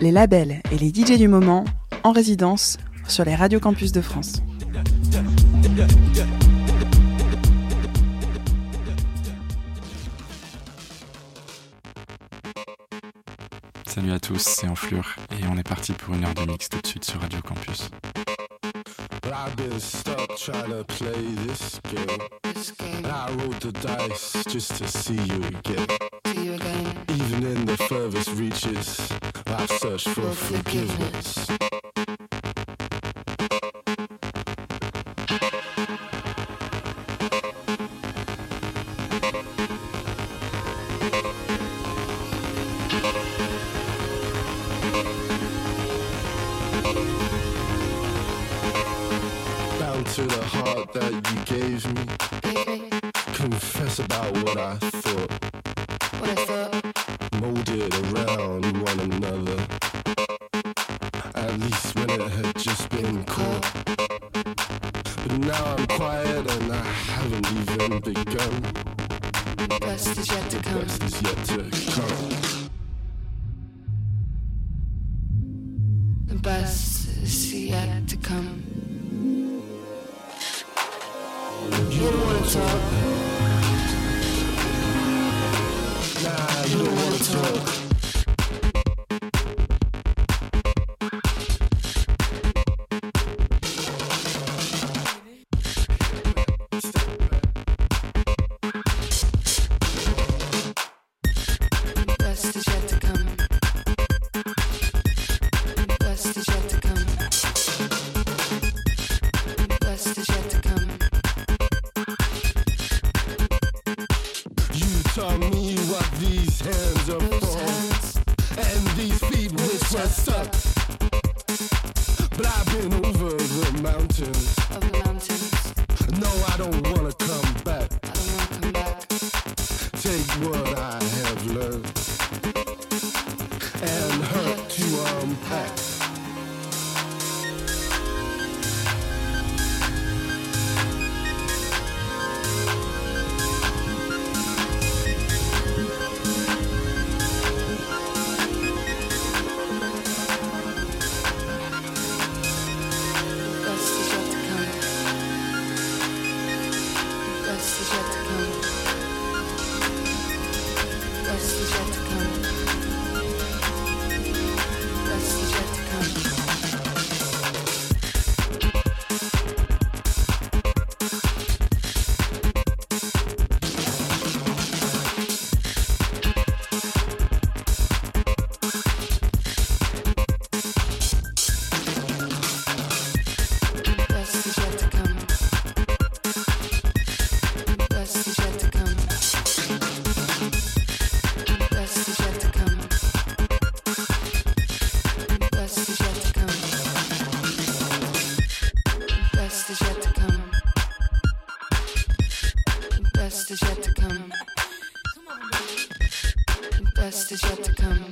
Les labels et les DJ du moment en résidence sur les radios campus de France. Salut à tous, c'est Enflure et on est parti pour une heure de mix tout de suite sur Radio Campus. Even in the furthest reaches, I search for forgiveness. best is yet to come. The best is yet to come.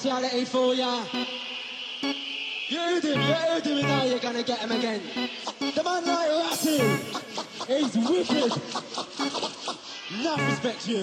Speciality for ya. You him, you him, and now you're gonna get him again. The man like Ratty, he's wicked. Enough respect you.